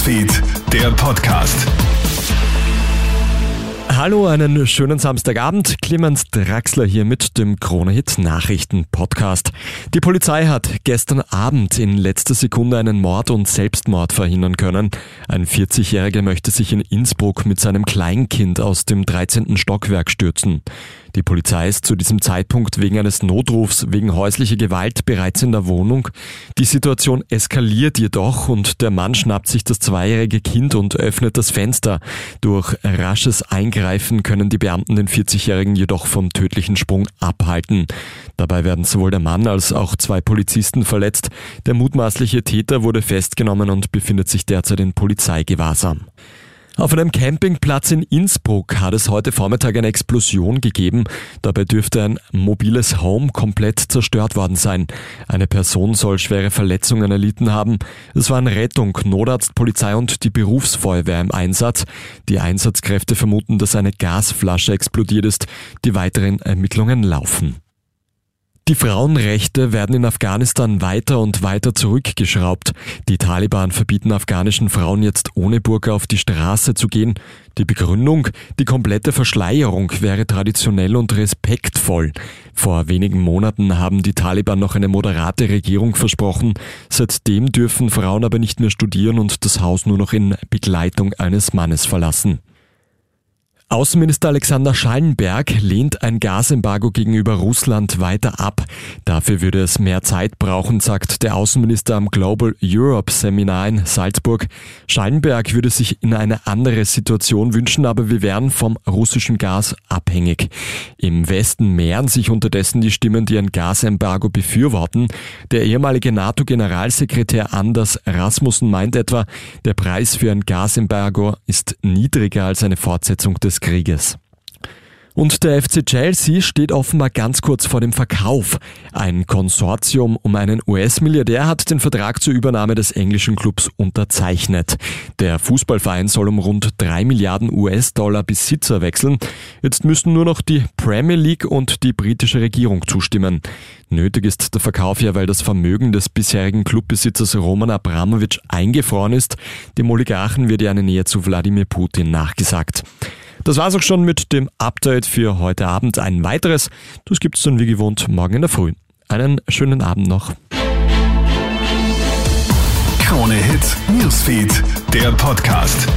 Newsfeed, der Podcast. Hallo, einen schönen Samstagabend. Clemens Draxler hier mit dem Kronehit Nachrichten Podcast. Die Polizei hat gestern Abend in letzter Sekunde einen Mord und Selbstmord verhindern können. Ein 40-Jähriger möchte sich in Innsbruck mit seinem Kleinkind aus dem 13. Stockwerk stürzen. Die Polizei ist zu diesem Zeitpunkt wegen eines Notrufs wegen häuslicher Gewalt bereits in der Wohnung. Die Situation eskaliert jedoch und der Mann schnappt sich das zweijährige Kind und öffnet das Fenster. Durch rasches Eingreifen können die Beamten den 40-Jährigen jedoch vom tödlichen Sprung abhalten. Dabei werden sowohl der Mann als auch zwei Polizisten verletzt. Der mutmaßliche Täter wurde festgenommen und befindet sich derzeit in Polizeigewahrsam. Auf einem Campingplatz in Innsbruck hat es heute Vormittag eine Explosion gegeben. Dabei dürfte ein mobiles Home komplett zerstört worden sein. Eine Person soll schwere Verletzungen erlitten haben. Es waren Rettung, Notarzt, Polizei und die Berufsfeuerwehr im Einsatz. Die Einsatzkräfte vermuten, dass eine Gasflasche explodiert ist. Die weiteren Ermittlungen laufen. Die Frauenrechte werden in Afghanistan weiter und weiter zurückgeschraubt. Die Taliban verbieten afghanischen Frauen jetzt ohne Burka auf die Straße zu gehen. Die Begründung, die komplette Verschleierung wäre traditionell und respektvoll. Vor wenigen Monaten haben die Taliban noch eine moderate Regierung versprochen. Seitdem dürfen Frauen aber nicht mehr studieren und das Haus nur noch in Begleitung eines Mannes verlassen. Außenminister Alexander Schallenberg lehnt ein Gasembargo gegenüber Russland weiter ab. Dafür würde es mehr Zeit brauchen, sagt der Außenminister am Global Europe Seminar in Salzburg. Schallenberg würde sich in eine andere Situation wünschen, aber wir wären vom russischen Gas abhängig. Im Westen mehren sich unterdessen die Stimmen, die ein Gasembargo befürworten. Der ehemalige NATO-Generalsekretär Anders Rasmussen meint etwa, der Preis für ein Gasembargo ist niedriger als eine Fortsetzung des Krieges. Und der FC Chelsea steht offenbar ganz kurz vor dem Verkauf. Ein Konsortium um einen US-Milliardär hat den Vertrag zur Übernahme des englischen Clubs unterzeichnet. Der Fußballverein soll um rund drei Milliarden US-Dollar Besitzer wechseln. Jetzt müssen nur noch die Premier League und die britische Regierung zustimmen. Nötig ist der Verkauf ja, weil das Vermögen des bisherigen Clubbesitzers Roman Abramowitsch eingefroren ist. Dem Oligarchen wird ja eine Nähe zu Wladimir Putin nachgesagt. Das war's auch schon mit dem Update für heute Abend. Ein weiteres, das gibt's dann wie gewohnt morgen in der Früh. Einen schönen Abend noch. Krone Hits, Newsfeed, der Podcast.